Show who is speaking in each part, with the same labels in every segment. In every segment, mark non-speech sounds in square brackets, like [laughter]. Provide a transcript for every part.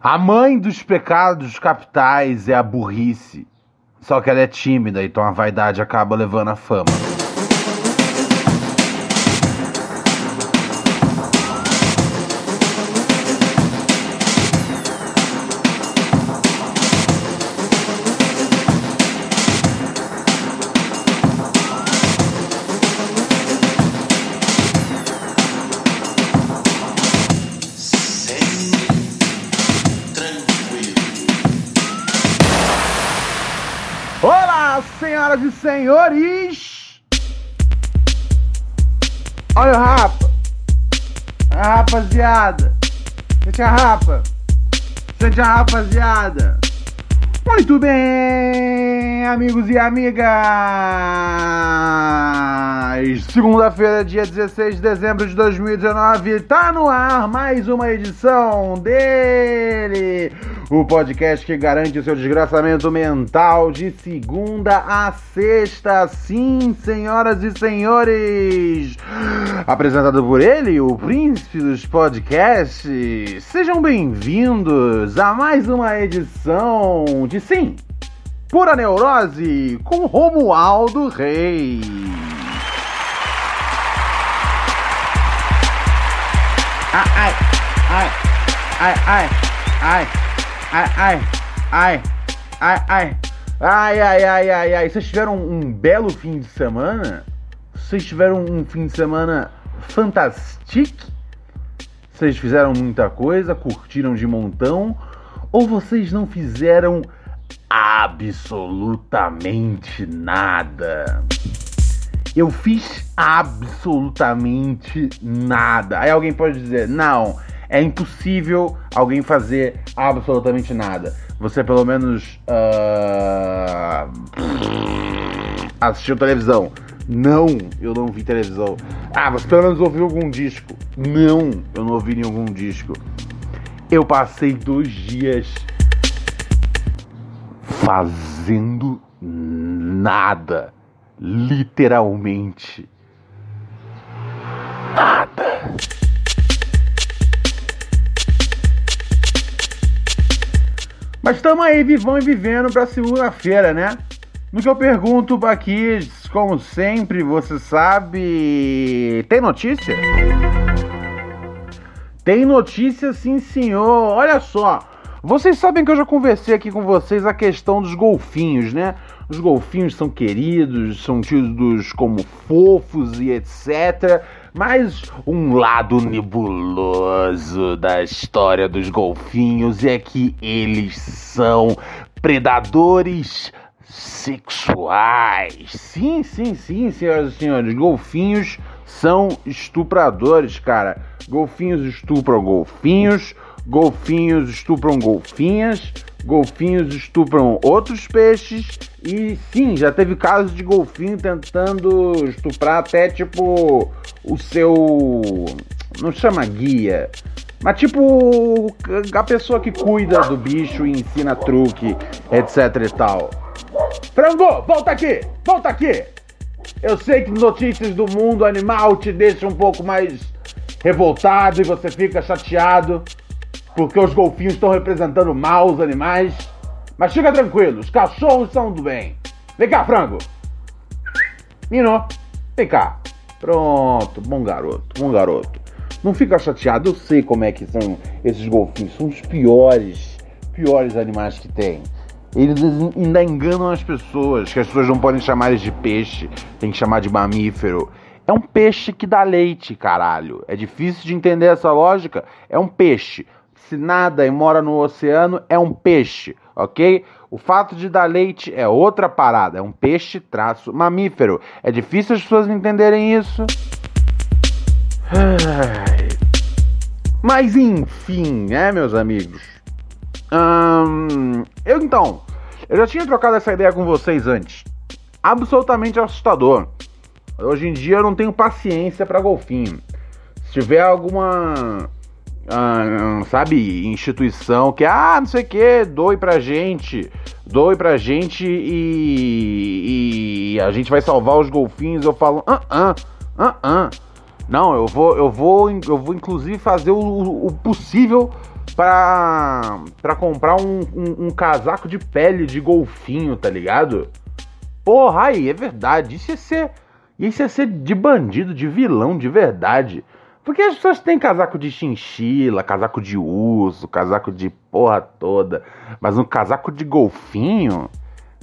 Speaker 1: A mãe dos pecados capitais é a burrice. Só que ela é tímida, então a vaidade acaba levando a fama. Senhoras e senhores! Olha o rapa! A rapaziada! Sente a rapa! Sente a rapaziada! Muito bem, amigos e amigas! Segunda-feira, dia 16 de dezembro de 2019, tá no ar mais uma edição dele! O podcast que garante o seu desgraçamento mental de segunda a sexta, sim, senhoras e senhores! Apresentado por ele, o príncipe dos podcasts. Sejam bem-vindos a mais uma edição de Sim, Pura Neurose com Romualdo Reis. Ai, ai, ai, ai, ai, ai, ai, ai, ai, ai, ai, ai, ai, ai. Vocês tiveram um belo fim de semana? Vocês tiveram um fim de semana fantástico? Vocês fizeram muita coisa, curtiram de montão? Ou vocês não fizeram absolutamente nada? Eu fiz absolutamente nada. Aí alguém pode dizer, não, é impossível alguém fazer absolutamente nada. Você pelo menos uh, assistiu televisão. Não, eu não vi televisão. Ah, você pelo menos ouviu algum disco. Não, eu não ouvi nenhum disco. Eu passei dois dias fazendo nada. Literalmente. Nada. Mas estamos aí, vivão e vivendo para segunda-feira, né? No que eu pergunto aqui, como sempre, você sabe. Tem notícia? Tem notícia, sim, senhor. Olha só. Vocês sabem que eu já conversei aqui com vocês a questão dos golfinhos, né? Os golfinhos são queridos, são tidos como fofos e etc. Mas um lado nebuloso da história dos golfinhos é que eles são predadores sexuais. Sim, sim, sim, senhoras e senhores. Golfinhos são estupradores, cara. Golfinhos estupram golfinhos, golfinhos estupram golfinhas, golfinhos estupram outros peixes. E sim, já teve casos de golfinho tentando estuprar até tipo o seu. Não chama guia. Mas tipo a pessoa que cuida do bicho e ensina truque, etc e tal. Frango, volta aqui! Volta aqui! Eu sei que notícias do mundo animal te deixam um pouco mais revoltado e você fica chateado porque os golfinhos estão representando mal os animais. Mas fica tranquilo, os cachorros são do bem. Vem cá, frango! Nino, vem cá. Pronto, bom garoto, bom garoto. Não fica chateado, eu sei como é que são esses golfinhos. São os piores, piores animais que tem. Eles ainda enganam as pessoas, que as pessoas não podem chamar eles de peixe, tem que chamar de mamífero. É um peixe que dá leite, caralho. É difícil de entender essa lógica. É um peixe. Se nada e mora no oceano, é um peixe, ok? O fato de dar leite é outra parada. É um peixe traço mamífero. É difícil as pessoas entenderem isso. Mas enfim, né, meus amigos? Hum, eu então Eu já tinha trocado essa ideia com vocês antes. Absolutamente assustador. Hoje em dia eu não tenho paciência para golfinho. Se tiver alguma ah, sabe, instituição que, ah, não sei o que, doe pra gente, doe pra gente e, e, a gente vai salvar os golfinhos. Eu falo, ah, ah, ah, ah. Não, eu vou, eu vou, eu vou inclusive fazer o, o possível para para comprar um, um, um, casaco de pele de golfinho, tá ligado? Porra, aí, é verdade. Isso ia ser, isso ia ser de bandido, de vilão, de verdade. Porque as pessoas têm casaco de chinchila, casaco de urso, casaco de porra toda. Mas um casaco de golfinho?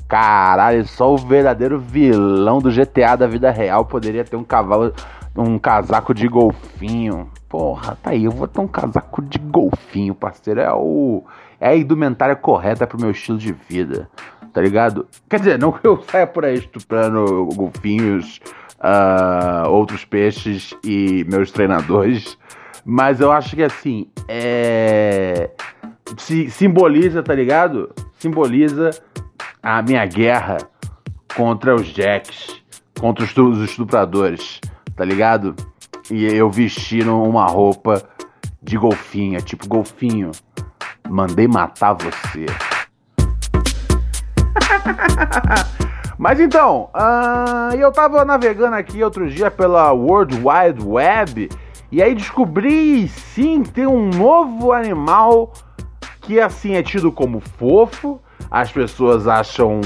Speaker 1: Caralho, só o verdadeiro vilão do GTA da vida real poderia ter um cavalo, um casaco de golfinho. Porra, tá aí, eu vou ter um casaco de golfinho, parceiro. É o é a indumentária correta pro meu estilo de vida, tá ligado? Quer dizer, não que eu saia por aí estuprando golfinhos uh, outros peixes e meus treinadores. Mas eu acho que assim, é. Se, simboliza, tá ligado? Simboliza a minha guerra contra os Jacks, contra os, estupradores, tá ligado? E eu vestindo uma roupa de golfinha, tipo golfinho. Mandei matar você. [laughs] Mas então, uh, eu tava navegando aqui outro dia pela World Wide Web e aí descobri sim tem um novo animal que assim é tido como fofo, as pessoas acham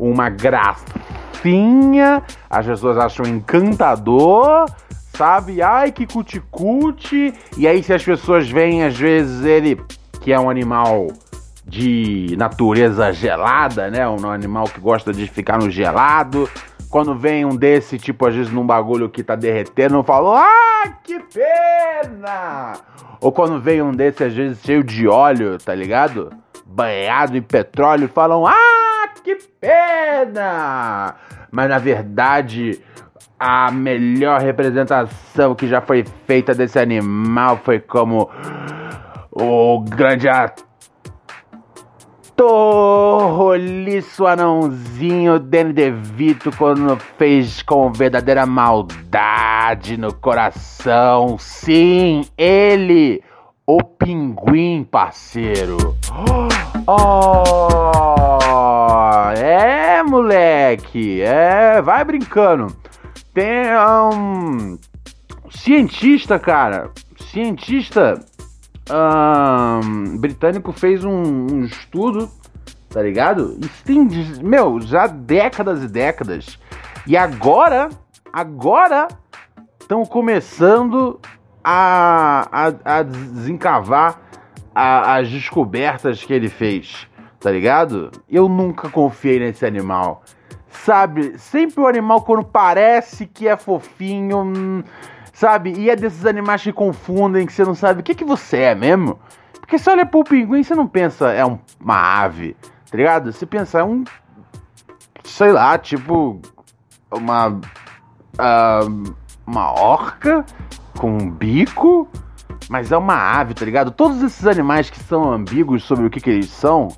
Speaker 1: uma gracinha, as pessoas acham encantador, sabe? Ai que cuticute. E aí se as pessoas veem às vezes ele que é um animal de natureza gelada, né? Um animal que gosta de ficar no gelado. Quando vem um desse, tipo, às vezes num bagulho que tá derretendo, eu falo, ah, que pena! Ou quando vem um desse, às vezes cheio de óleo, tá ligado? Banhado em petróleo, falam, ah, que pena! Mas na verdade, a melhor representação que já foi feita desse animal foi como o grande ator Torroliço anãozinho Danny DeVito quando fez com verdadeira maldade no coração. Sim, ele, o pinguim, parceiro. [gasps] Oh, é, moleque, é, vai brincando. Tem um cientista, cara, cientista um, britânico fez um, um, estudo, tá ligado? Isso tem, meu, já décadas e décadas. E agora, agora, estão começando a, a, a desencavar a, as descobertas que ele fez, tá ligado? Eu nunca confiei nesse animal. Sabe, sempre o animal quando parece que é fofinho, hum, sabe? E é desses animais que confundem, que você não sabe o que, que você é mesmo. Porque se olha pro pinguim, você não pensa é um, uma ave, tá ligado? Você pensa é um. Sei lá, tipo. Uma. Uh, uma orca com um bico. Mas é uma ave, tá ligado? Todos esses animais que são ambíguos sobre o que, que eles são.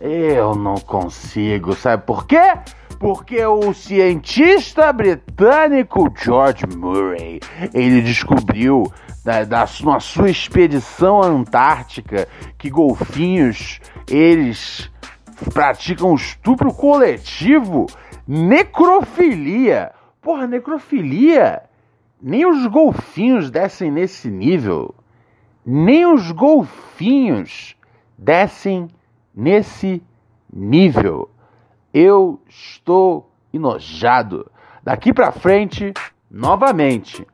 Speaker 1: Eu não consigo, sabe por quê? Porque o cientista britânico George Murray ele descobriu da, na sua expedição antártica que golfinhos eles praticam estupro coletivo, necrofilia. Porra, necrofilia. Nem os golfinhos descem nesse nível. Nem os golfinhos descem nesse nível eu estou enojado. Daqui para frente, novamente,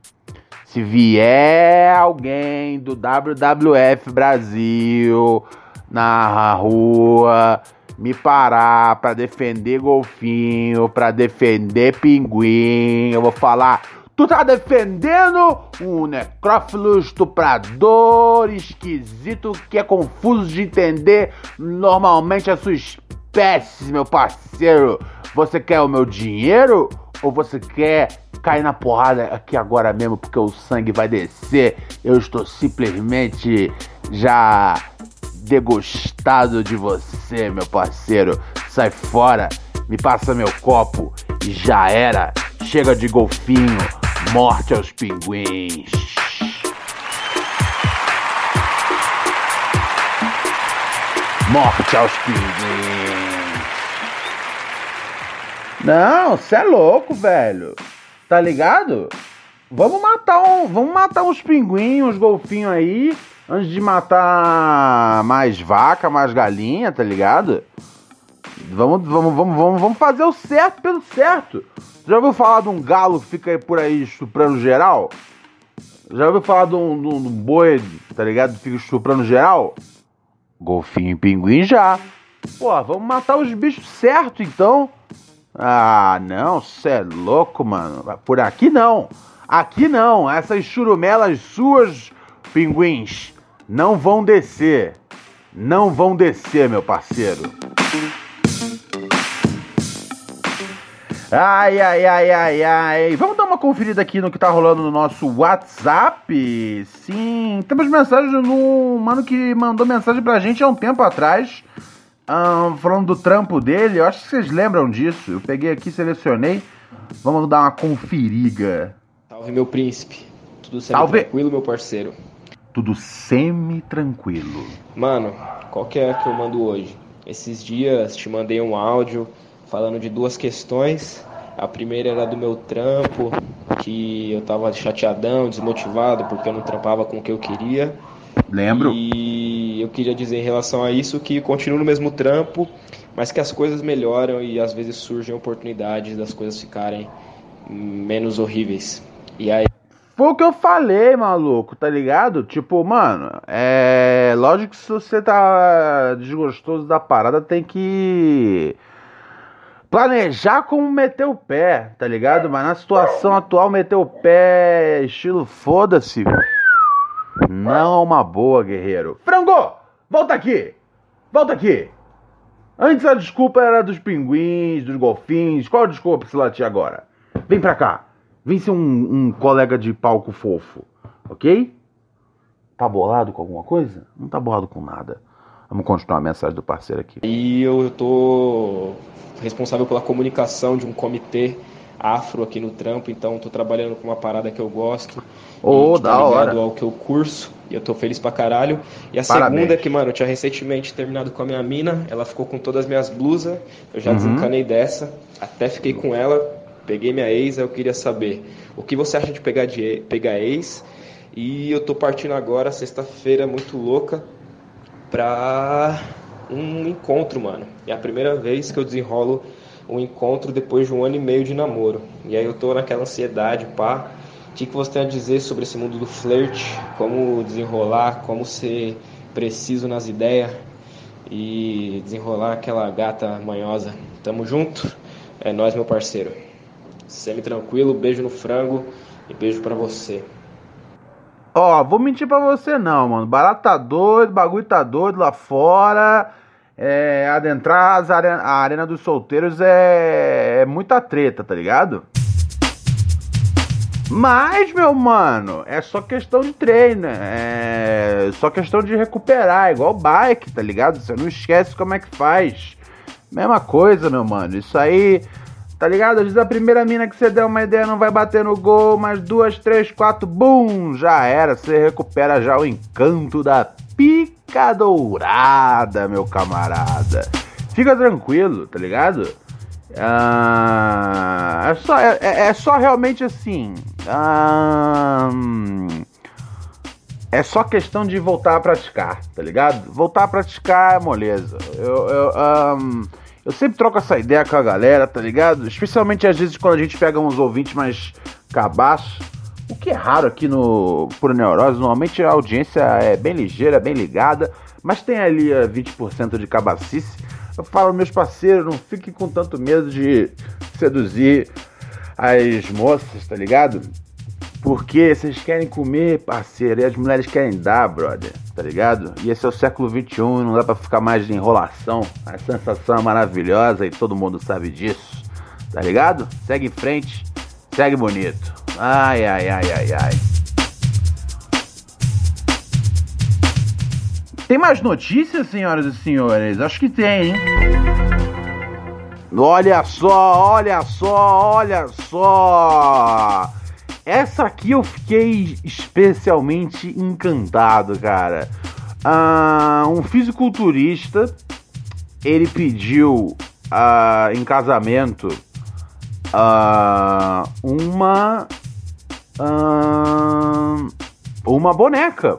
Speaker 1: se vier alguém do WWF Brasil na rua me parar para defender golfinho, para defender pinguim, eu vou falar Tu tá defendendo um necrófilo estuprador esquisito que é confuso de entender normalmente a sua espécies, meu parceiro. Você quer o meu dinheiro ou você quer cair na porrada aqui agora mesmo porque o sangue vai descer? Eu estou simplesmente já degostado de você, meu parceiro. Sai fora, me passa meu copo e já era. Chega de golfinho, morte aos pinguins. Morte aos pinguins. Não, cê é louco, velho. Tá ligado? Vamos matar um, vamos matar uns pinguins, uns golfinhos aí, antes de matar mais vaca, mais galinha, tá ligado? Vamos, vamos, vamos, vamos, vamos fazer o certo pelo certo. Já ouviu falar de um galo que fica por aí estuprando geral? Já ouviu falar de um, de um boi, tá ligado? Fica estuprando geral? Golfinho e pinguim já. Pô, vamos matar os bichos certo então. Ah, não, cê é louco, mano. Por aqui não. Aqui não. Essas churumelas suas, pinguins, não vão descer. Não vão descer, meu parceiro. Ai, ai, ai, ai, ai. Vamos dar uma conferida aqui no que tá rolando no nosso WhatsApp. Sim, temos mensagem no mano que mandou mensagem pra gente há um tempo atrás. Um, falando do trampo dele. Eu acho que vocês lembram disso. Eu peguei aqui, selecionei. Vamos dar uma conferiga.
Speaker 2: Salve, meu príncipe. Tudo semi-tranquilo, meu parceiro?
Speaker 1: Tudo semi-tranquilo.
Speaker 2: Mano, qual que é que eu mando hoje? Esses dias te mandei um áudio falando de duas questões. A primeira era do meu trampo, que eu tava chateadão, desmotivado, porque eu não trampava com o que eu queria.
Speaker 1: Lembro.
Speaker 2: E eu queria dizer em relação a isso que continuo no mesmo trampo, mas que as coisas melhoram e às vezes surgem oportunidades das coisas ficarem menos horríveis. E aí.
Speaker 1: Foi o que eu falei, maluco, tá ligado? Tipo, mano, é. Lógico que se você tá desgostoso da parada, tem que planejar como meter o pé, tá ligado? Mas na situação atual, meter o pé, estilo foda-se, não é uma boa, guerreiro. Frango, volta aqui! Volta aqui! Antes a desculpa era dos pinguins, dos golfinhos. Qual a desculpa se latir agora? Vem pra cá. Vem ser um, um colega de palco fofo, ok? Tá bolado com alguma coisa? Não tá bolado com nada. Vamos continuar a mensagem do parceiro aqui.
Speaker 2: E eu tô responsável pela comunicação de um comitê afro aqui no trampo, então tô trabalhando com uma parada que eu gosto.
Speaker 1: Oh, da
Speaker 2: tá
Speaker 1: hora.
Speaker 2: ao que eu curso, e eu tô feliz pra caralho. E a
Speaker 1: Parabéns.
Speaker 2: segunda é que, mano, eu tinha recentemente terminado com a minha mina, ela ficou com todas as minhas blusas, eu já
Speaker 1: Uhum.
Speaker 2: desencanei dessa, até fiquei com ela, peguei minha ex, eu queria saber o que você acha de pegar, de, pegar ex, e eu tô partindo agora, sexta-feira, muito louca, pra um encontro, mano. É a primeira vez que eu desenrolo um encontro depois de um ano e meio de namoro. E aí eu tô naquela ansiedade, pá. O que, que você tem a dizer sobre esse mundo do flerte? Como desenrolar, como ser preciso nas ideias e desenrolar aquela gata manhosa. Tamo junto? É nós, meu parceiro. Semi tranquilo, beijo no frango e beijo pra você.
Speaker 1: Ó, vou mentir pra você não, mano. Barato tá doido, bagulho tá doido lá fora. É, adentrar as a arena dos solteiros é, é muita treta, tá ligado? Mas, meu mano, é só questão de treino, é só questão de recuperar, igual bike, tá ligado? Você não esquece como é que faz. Mesma coisa, meu mano. Isso aí, tá ligado? Às vezes a primeira mina que você der uma ideia não vai bater no gol, mas duas, três, quatro, bum, já era. Você recupera já o encanto da pica dourada, meu camarada. Fica tranquilo, tá ligado? Ah, é, só, é, é- é só realmente assim. é só questão de voltar a praticar, tá ligado? Voltar a praticar é moleza. Eu, eu, ahn, eu sempre troco essa ideia com a galera, tá ligado? Especialmente às vezes quando a gente pega uns ouvintes mais cabaços. O que é raro aqui no Puro Neurose. Normalmente a audiência é bem ligeira, bem ligada. Mas tem ali eh, 20% de cabacice. Eu falo, meus parceiros, não fiquem com tanto medo de seduzir as moças, tá ligado? Porque vocês querem comer, parceiro, e as mulheres querem dar, brother, tá ligado? E esse é o século XXI, não dá pra ficar mais de enrolação. A sensação é maravilhosa e todo mundo sabe disso, tá ligado? Segue em frente, segue bonito. Ai, ai, ai, ai, ai. Tem mais notícias, senhoras e senhores? Acho que tem, hein? Olha só, olha só, olha só. Essa aqui eu fiquei especialmente encantado, cara. Uh, um fisiculturista, ele pediu uh, em casamento uh, uma uma boneca.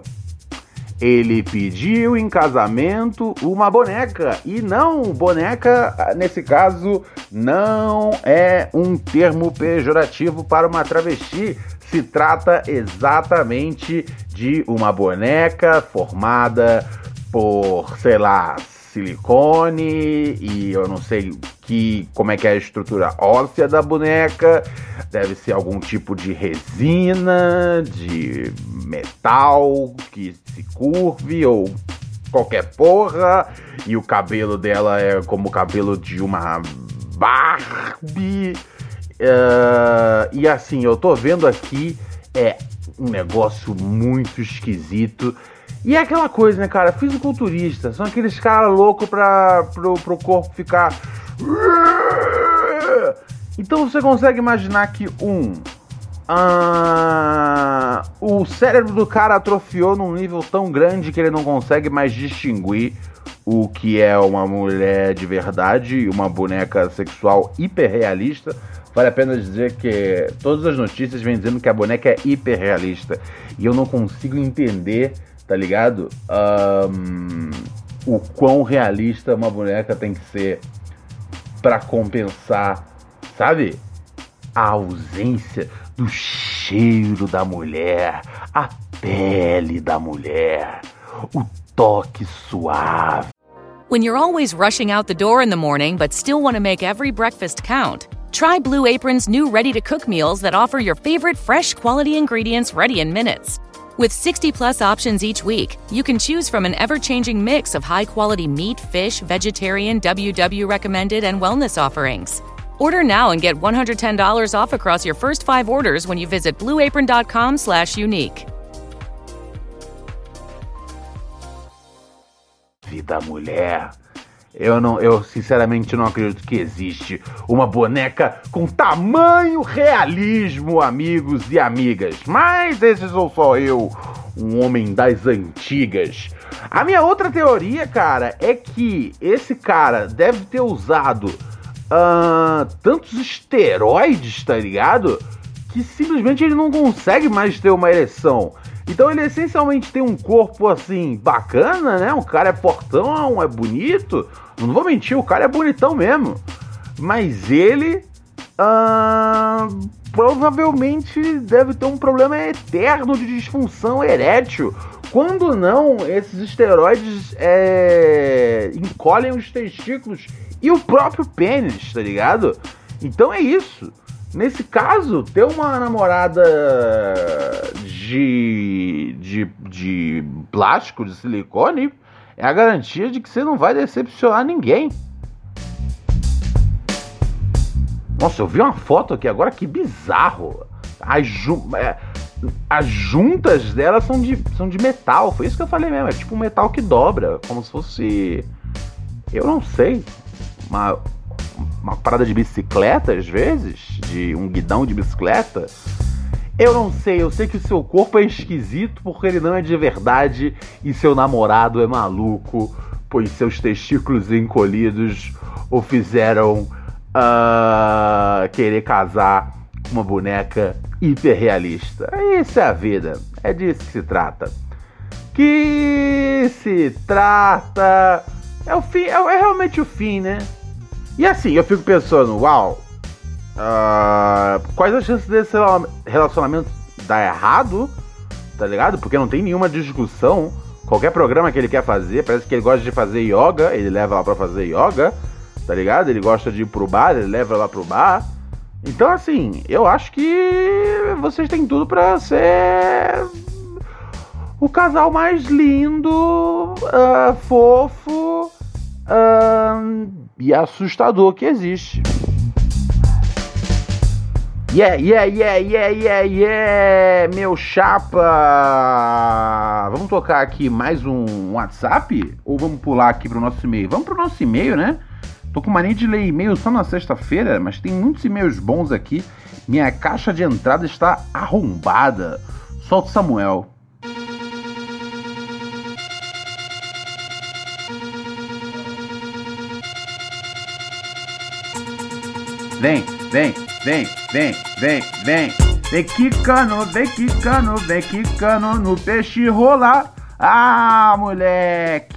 Speaker 1: Ele pediu em casamento uma boneca. E não, boneca, nesse caso, não é um termo pejorativo para uma travesti. Se trata exatamente de uma boneca formada por, sei lá, silicone e eu não sei que como é que é a estrutura óssea da boneca. Deve ser algum tipo de resina, de metal que se curve ou qualquer porra. E o cabelo dela é como o cabelo de uma Barbie. Uh, e assim, eu tô vendo aqui, é um negócio muito esquisito. E é aquela coisa, né, cara? Fisiculturista, são aqueles caras loucos pro, pro corpo ficar. Então você consegue imaginar que um. Uh, o cérebro do cara atrofiou num nível tão grande que ele não consegue mais distinguir o que é uma mulher de verdade e uma boneca sexual hiperrealista. Vale a pena dizer que todas as notícias vêm dizendo que a boneca é hiperrealista. E eu não consigo entender tá ligado? Um, o quão realista uma boneca tem que ser para compensar, sabe? A ausência do cheiro da mulher, a pele da mulher, o toque suave.
Speaker 3: When you're always rushing out the door in the morning but still want to make every breakfast count, try Blue Apron's new ready to cook meals that offer your favorite fresh quality ingredients ready in minutes. With 60 plus options each week, you can choose from an ever changing mix of high quality meat, fish, vegetarian, WW recommended, and wellness offerings. Order now and get $110 off across your first five orders when you visit blueapron.com slash unique.
Speaker 1: Vida mulher. Eu não, eu sinceramente não acredito que existe uma boneca com tamanho realismo, amigos e amigas. Mas esse sou só eu, um homem das antigas. A minha outra teoria, cara, é que esse cara deve ter usado uh, tantos esteroides, tá ligado? Que simplesmente ele não consegue mais ter uma ereção. Então ele essencialmente tem um corpo assim bacana, né? Um cara é fortão, é bonito. Não vou mentir, o cara é bonitão mesmo. Mas ele uh, provavelmente deve ter um problema eterno de disfunção erétil. Quando não, esses esteroides é, encolhem os testículos e o próprio pênis, tá ligado? Então é isso. Nesse caso, ter uma namorada de, de, de plástico, de silicone, é a garantia de que você não vai decepcionar ninguém. Nossa, eu vi uma foto aqui agora, que bizarro. As, ju é, as juntas dela são de, são de metal. Foi isso que eu falei mesmo. É tipo um metal que dobra. Como se fosse. Eu não sei. Uma, uma parada de bicicleta, às vezes, de um guidão de bicicleta. Eu não sei, eu sei que o seu corpo é esquisito porque ele não é de verdade e seu namorado é maluco, pois seus testículos encolhidos o fizeram uh, querer casar com uma boneca hiperrealista. Isso é a vida, é disso que se trata. Que se trata. É o fim, é, é realmente o fim, né? E assim, eu fico pensando, uau, uh, quais as chances desse relacionamento dar errado, tá ligado? Porque não tem nenhuma discussão. Qualquer programa que ele quer fazer, parece que ele gosta de fazer yoga, ele leva lá pra fazer yoga, tá ligado? Ele gosta de ir pro bar, ele leva lá pro bar. Então, assim, eu acho que vocês têm tudo para ser o casal mais lindo, uh, fofo, uh, e assustador que existe. Yeah, yeah, yeah, yeah, yeah, yeah, meu chapa! Vamos tocar aqui mais um WhatsApp? Ou vamos pular aqui pro nosso e-mail? Vamos pro nosso e-mail, né? Tô com mania de ler e-mail só na sexta-feira, mas tem muitos e-mails bons aqui. Minha caixa de entrada está arrombada. Solta Samuel. Vem, vem, vem, vem, vem, vem. Vem quicando, vem quicando, vem quicando no peixe rolar. Ah, moleque!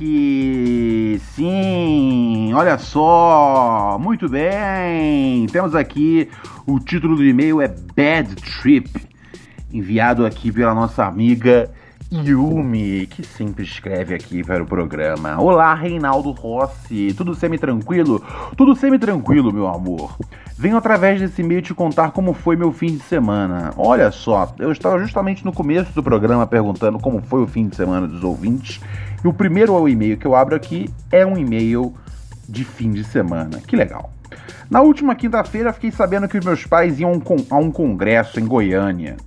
Speaker 1: Sim, olha só, muito bem. Temos aqui o título do e-mail é Bad Trip, enviado aqui pela nossa amiga Yumi, que sempre escreve aqui para o programa. Olá, Reinaldo Rossi. Tudo semi-tranquilo? Tudo semi-tranquilo, meu amor. Venho através desse e-mail te contar como foi meu fim de semana. Olha só, eu estava justamente no começo do programa perguntando como foi o fim de semana dos ouvintes. E o primeiro e-mail que eu abro aqui é um e-mail de fim de semana. Que legal. Na última quinta-feira, fiquei sabendo que os meus pais iam a um congresso em Goiânia.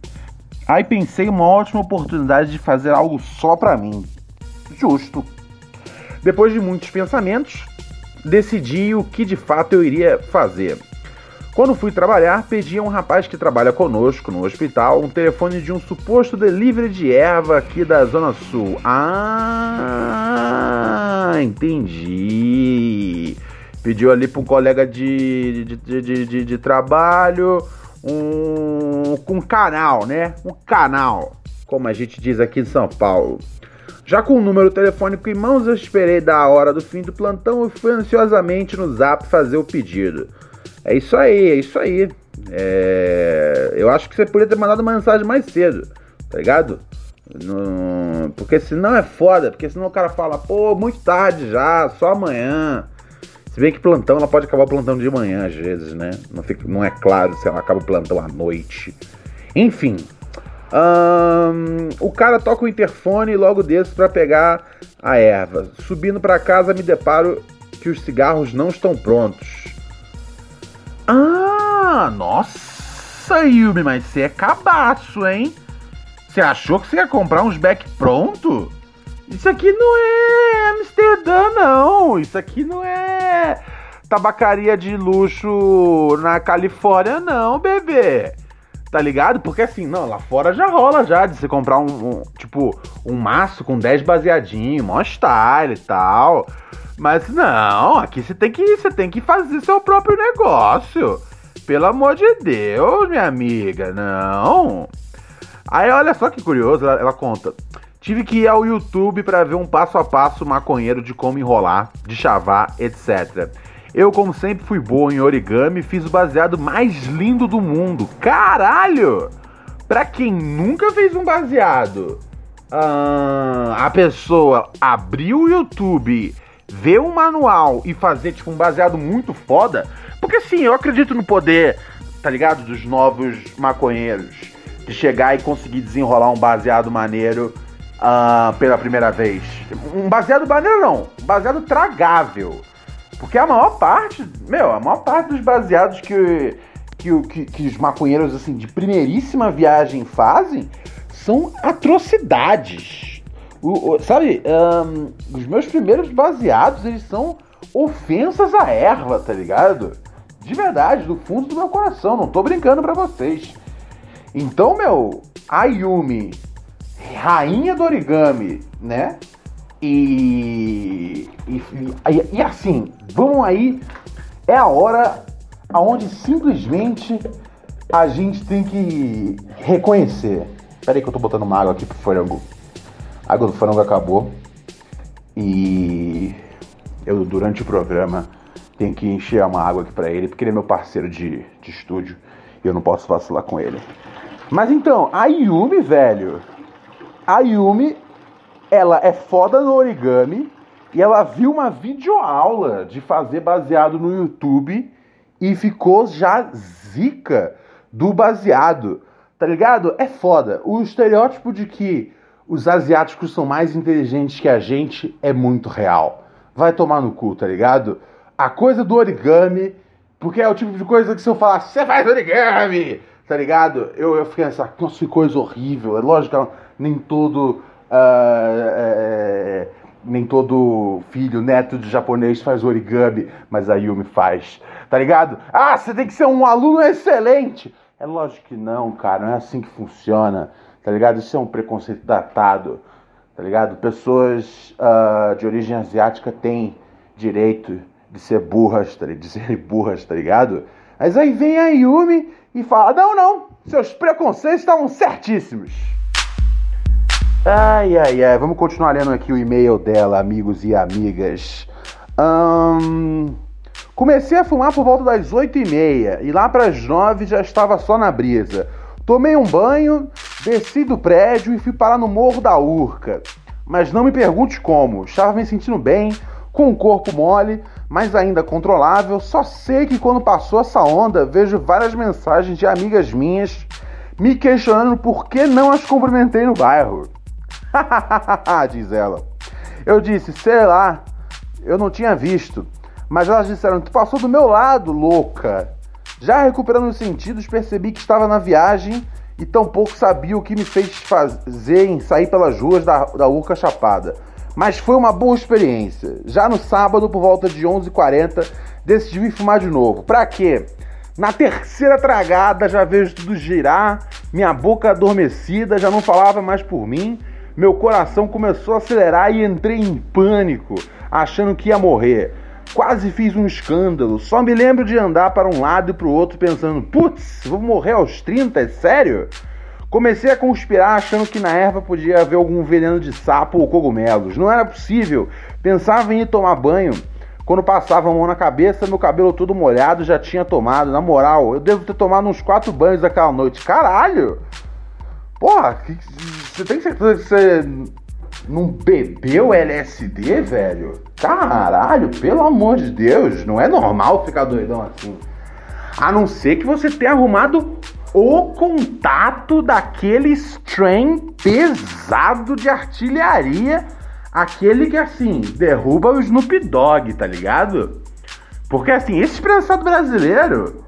Speaker 1: Aí pensei uma ótima oportunidade de fazer algo só para mim. Justo. Depois de muitos pensamentos, decidi o que de fato eu iria fazer. Quando fui trabalhar, pedi a um rapaz que trabalha conosco no hospital um telefone de um suposto delivery de erva aqui da Zona Sul. Ah, entendi. Pediu ali para um colega de, de, de, de, de trabalho um, um canal, né? Um canal, como a gente diz aqui em São Paulo. Já com o número telefônico em mãos, eu esperei da hora do fim do plantão e fui ansiosamente no zap fazer o pedido. É isso aí, é isso aí. É... Eu acho que você poderia ter mandado uma mensagem mais cedo, tá ligado? No... Porque senão é foda, porque senão o cara fala, pô, muito tarde já, só amanhã. Se bem que plantão, ela pode acabar plantão de manhã às vezes, né? Não, fica, não é claro se ela acaba o plantão à noite. Enfim. o cara toca o interfone logo desço para pegar a erva. Subindo para casa, me deparo que os cigarros não estão prontos. Ah, nossa, Yumi, mas você é cabaço, hein? Você achou que você ia comprar uns back pronto? Isso aqui não é Amsterdã, não. Isso aqui não é tabacaria de luxo na Califórnia, não, bebê. Tá ligado? Porque assim, não, lá fora já rola já de você comprar um, um tipo, um maço com 10 baseadinho, mó style e tal. Mas não, aqui você tem que você tem que fazer seu próprio negócio. Pelo amor de Deus, minha amiga, não. Aí olha só que curioso, ela, ela conta. Tive que ir ao YouTube para ver um passo a passo maconheiro de como enrolar, de chavar, etc. Eu, como sempre, fui boa em origami fiz o baseado mais lindo do mundo. Caralho! Pra quem nunca fez um baseado, a pessoa abriu o YouTube, ver um manual e fazer tipo um baseado muito foda, porque sim, eu acredito no poder, tá ligado, dos novos maconheiros, de chegar e conseguir desenrolar um baseado maneiro uh, pela primeira vez. Um baseado maneiro não, um baseado tragável. Porque a maior parte, meu, a maior parte dos baseados que, que, que, que os maconheiros assim de primeiríssima viagem fazem são atrocidades. O, o, sabe, um, os meus primeiros baseados, eles são ofensas à erva, tá ligado? De verdade, do fundo do meu coração, não tô brincando pra vocês. Então, meu, a Yumi rainha do origami, né? E, e, e, e assim, vamos aí, é a hora aonde simplesmente a gente tem que reconhecer. Pera aí que eu tô botando uma água aqui pro frango. A água do frango acabou. E eu, durante o programa, tenho que encher uma água aqui para ele, porque ele é meu parceiro de, de estúdio e eu não posso vacilar com ele. Mas então, a Yumi, velho, a Yumi, ela é foda no origami e ela viu uma videoaula de fazer baseado no YouTube e ficou já zica do baseado. Tá ligado? É foda. O estereótipo de que os asiáticos são mais inteligentes que a gente é muito real. Vai tomar no cu, tá ligado? A coisa do origami, porque é o tipo de coisa que se eu falar, você faz origami, tá ligado? Eu, eu fiquei nessa, nossa, que coisa horrível. É lógico que nem todo uh, é, nem todo filho, neto de japonês faz origami, mas a Yumi faz. Tá ligado? Ah, você tem que ser um aluno excelente. É lógico que não, cara, não é assim que funciona. Tá ligado? Isso é um preconceito datado. Tá ligado? Pessoas uh, de origem asiática têm direito de ser burras, tá, de serem burras, tá ligado? Mas aí vem a Yumi e fala: Não, não, seus preconceitos estavam certíssimos. Ai, ai, ai. Vamos continuar lendo aqui o e-mail dela, amigos e amigas. Um, comecei a fumar por volta das 8 e meia e lá para as 9 já estava só na brisa. Tomei um banho, desci do prédio e fui parar no Morro da Urca. Mas não me pergunte como, estava me sentindo bem, com o corpo mole, mas ainda controlável. Só sei que quando passou essa onda, vejo várias mensagens de amigas minhas me questionando por que não as cumprimentei no bairro. [laughs] diz ela. Eu disse, sei lá, eu não tinha visto. Mas elas disseram, tu passou do meu lado, louca. Já recuperando os sentidos, percebi que estava na viagem e tampouco sabia o que me fez fazer em sair pelas ruas da, da Urca Chapada. Mas foi uma boa experiência. Já no sábado, por volta de 11h40, decidi me fumar de novo. Pra quê? Na terceira tragada já vejo tudo girar, minha boca adormecida já não falava mais por mim meu coração começou a acelerar e entrei em pânico, achando que ia morrer. Quase fiz um escândalo, só me lembro de andar para um lado e para o outro pensando: putz, vou morrer aos 30, é sério? Comecei a conspirar achando que na erva podia haver algum veneno de sapo ou cogumelos. Não era possível. Pensava em ir tomar banho. Quando passava a mão na cabeça, meu cabelo todo molhado já tinha tomado. Na moral, eu devo ter tomado uns quatro banhos daquela noite. Caralho! Porra, você tem certeza que você não bebeu LSD, velho? Caralho, pelo amor de Deus, não é normal ficar doidão assim. A não ser que você tenha arrumado o contato daquele strain pesado de artilharia, aquele que assim derruba o Snoop Dogg, tá ligado? Porque assim, esse prensado brasileiro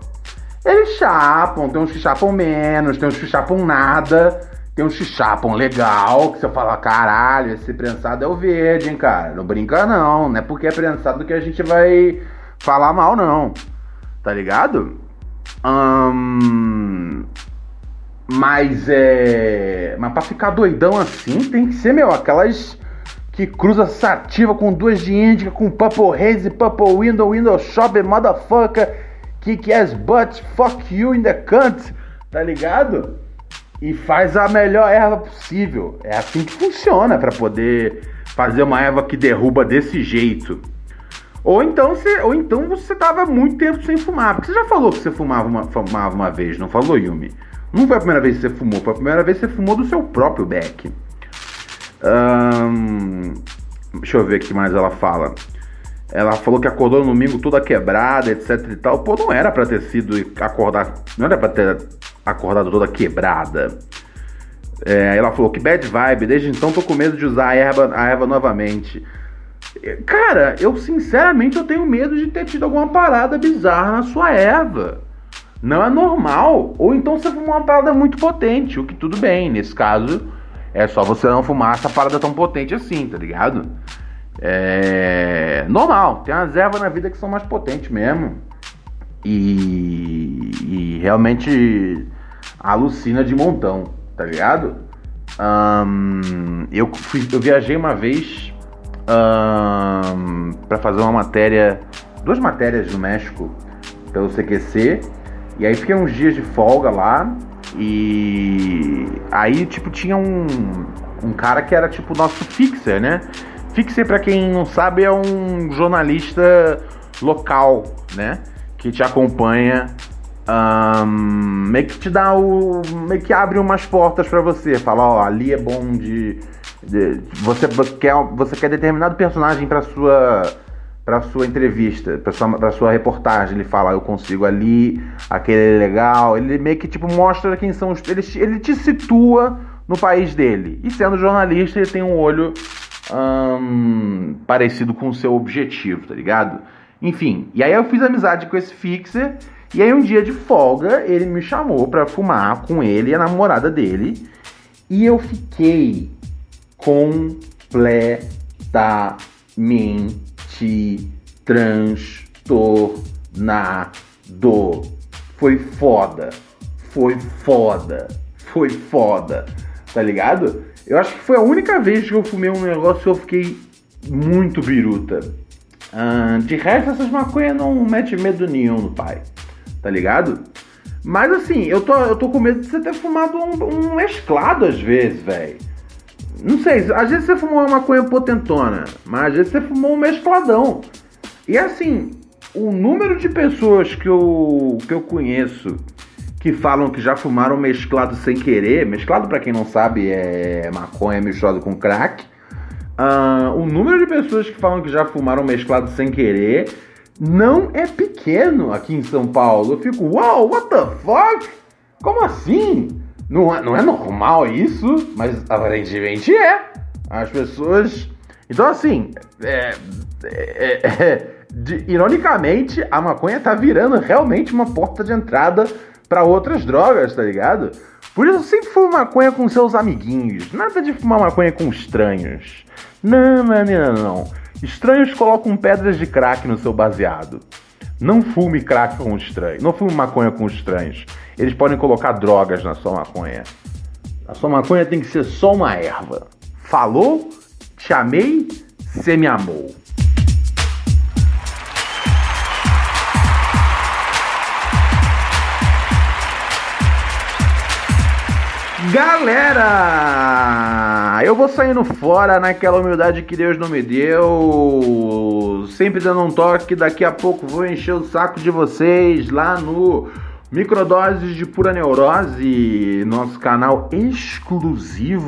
Speaker 1: eles chapam, tem uns que chapam menos, tem uns que chapam nada, tem uns que chapam legal, que você fala, caralho, esse prensado é o verde, hein, cara. Não brinca não, não é porque é prensado que a gente vai falar mal, não. Tá ligado? Hum, mas é. Mas pra ficar doidão assim, tem que ser, meu, aquelas que cruza sativa com duas de índica, com Purple Haze, Purple Window, Window Shop, Motherfucker kick-ass butt, fuck you in the cunt, tá ligado? E faz a melhor erva possível. É assim que funciona para poder fazer uma erva que derruba desse jeito. Ou então, você, ou então você tava muito tempo sem fumar. Porque você já falou que você fumava uma, fumava uma vez, não falou, Yumi? Não foi a primeira vez que você fumou, foi a primeira vez que você fumou do seu próprio beck. Deixa eu ver o que mais ela fala. Ela falou que acordou no domingo toda quebrada, etc e tal. Pô, não era para ter sido acordar, não era para ter acordado toda quebrada. É, ela falou que bad vibe, desde então tô com medo de usar a erva, a erva novamente. Cara, eu sinceramente eu tenho medo de ter tido alguma parada bizarra na sua erva. Não é normal. Ou então você fumou uma parada muito potente, o que tudo bem. Nesse caso, é só você não fumar essa parada tão potente assim, tá ligado? É normal, tem umas ervas na vida que são mais potentes mesmo. E, e realmente alucina de montão, tá ligado? Um, eu, fui, eu viajei uma vez um, para fazer uma matéria, duas matérias no México pelo CQC, e aí fiquei uns dias de folga lá. E aí, tipo, tinha um, um cara que era tipo nosso fixer, né? Fixer, para quem não sabe, é um jornalista local, né? Que te acompanha, um, meio que te dá o. meio que abre umas portas para você. Fala, ó, ali é bom de. de você, quer, você quer determinado personagem para sua para sua entrevista, para sua, pra sua reportagem. Ele fala, eu consigo ali, aquele é legal. Ele meio que tipo mostra quem são os. Ele, ele te situa no país dele. E sendo jornalista, ele tem um olho hum, parecido com o seu objetivo, tá ligado? Enfim, e aí eu fiz amizade com esse fixer, e aí um dia de folga ele me chamou pra fumar com ele e a namorada dele, e eu fiquei completamente transtornado. Foi foda. Foi foda. Foi foda. Tá ligado? Eu acho que foi a única vez que eu fumei um negócio que eu fiquei muito biruta. De resto, essas maconhas não metem medo nenhum no pai. Tá ligado? Mas assim, eu tô, eu tô com medo de você ter fumado um, um mesclado às vezes, velho. Não sei, às vezes você fumou uma maconha potentona, mas às vezes você fumou um mescladão. E assim, o número de pessoas que eu, que eu conheço que falam que já fumaram mesclado sem querer, mesclado para quem não sabe é maconha misturado com crack. Uh, o número de pessoas que falam que já fumaram mesclado sem querer não é pequeno aqui em São Paulo. Eu fico, uau, wow, what the fuck? Como assim? Não é, não é normal isso, mas aparentemente é. As pessoas. Então, assim, é, é, é, de, ironicamente, a maconha tá virando realmente uma porta de entrada para outras drogas, tá ligado? Por isso, sempre fume maconha com seus amiguinhos. Nada de fumar maconha com estranhos. Não, não, não, não. Estranhos colocam pedras de crack no seu baseado. Não fume crack com estranhos. Não fume maconha com estranhos. Eles podem colocar drogas na sua maconha. A sua maconha tem que ser só uma erva. Falou, te amei, você me amou. Galera, eu vou saindo fora naquela humildade que Deus não me deu, sempre dando um toque. Daqui a pouco vou encher o saco de vocês lá no Microdoses de Pura Neurose, nosso canal exclusivo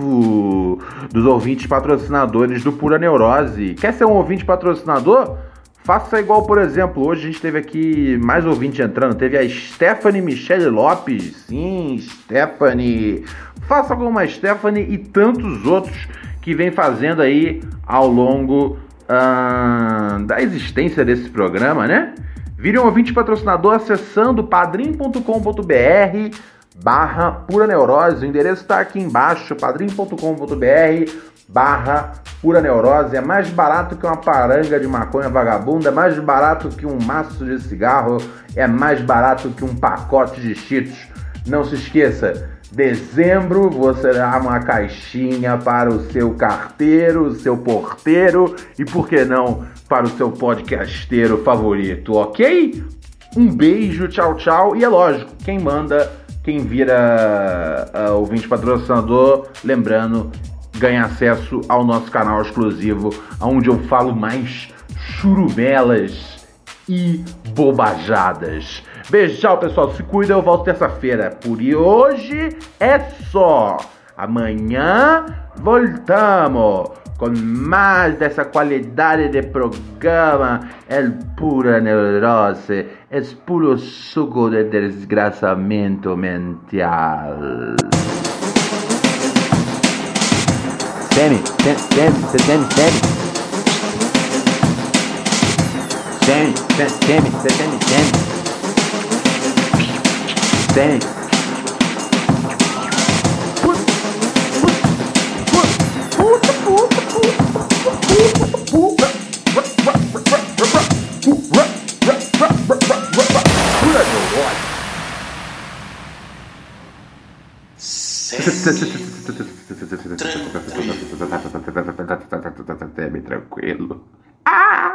Speaker 1: dos ouvintes patrocinadores do Pura Neurose. Quer ser um ouvinte patrocinador? Faça igual, por exemplo, hoje a gente teve aqui mais ouvinte entrando. Teve a Stephanie Michele Lopes. Sim, Stephanie. Faça como a Stephanie e tantos outros que vem fazendo aí ao longo uh, da existência desse programa, né? Vire um ouvinte patrocinador acessando padrim.com.br barra pura neurose. O endereço está aqui embaixo, padrim.com.br barra pura neurose. É mais barato que uma paranga de maconha vagabunda, é mais barato que um maço de cigarro, é mais barato que um pacote de cheetos. Não se esqueça, dezembro você dá uma caixinha para o seu carteiro, o seu porteiro e por que não para o seu podcasteiro favorito, ok? Um beijo, tchau, tchau. E é lógico, quem manda, quem vira uh, ouvinte patrocinador, lembrando, ganha acesso ao nosso canal exclusivo, onde eu falo mais churumelas e bobajadas. Tchau pessoal, se cuida, eu volto terça-feira. Por hoje é só. Amanhã voltamos com mais dessa qualidade de programa. É pura neurose, é puro suco de desgraçamento mental. Danny, Dan, Dan, Dan, Danny. Danny, Dan, Danny, Dan, Danny, Danny. Danny. Tranquilo. Ah!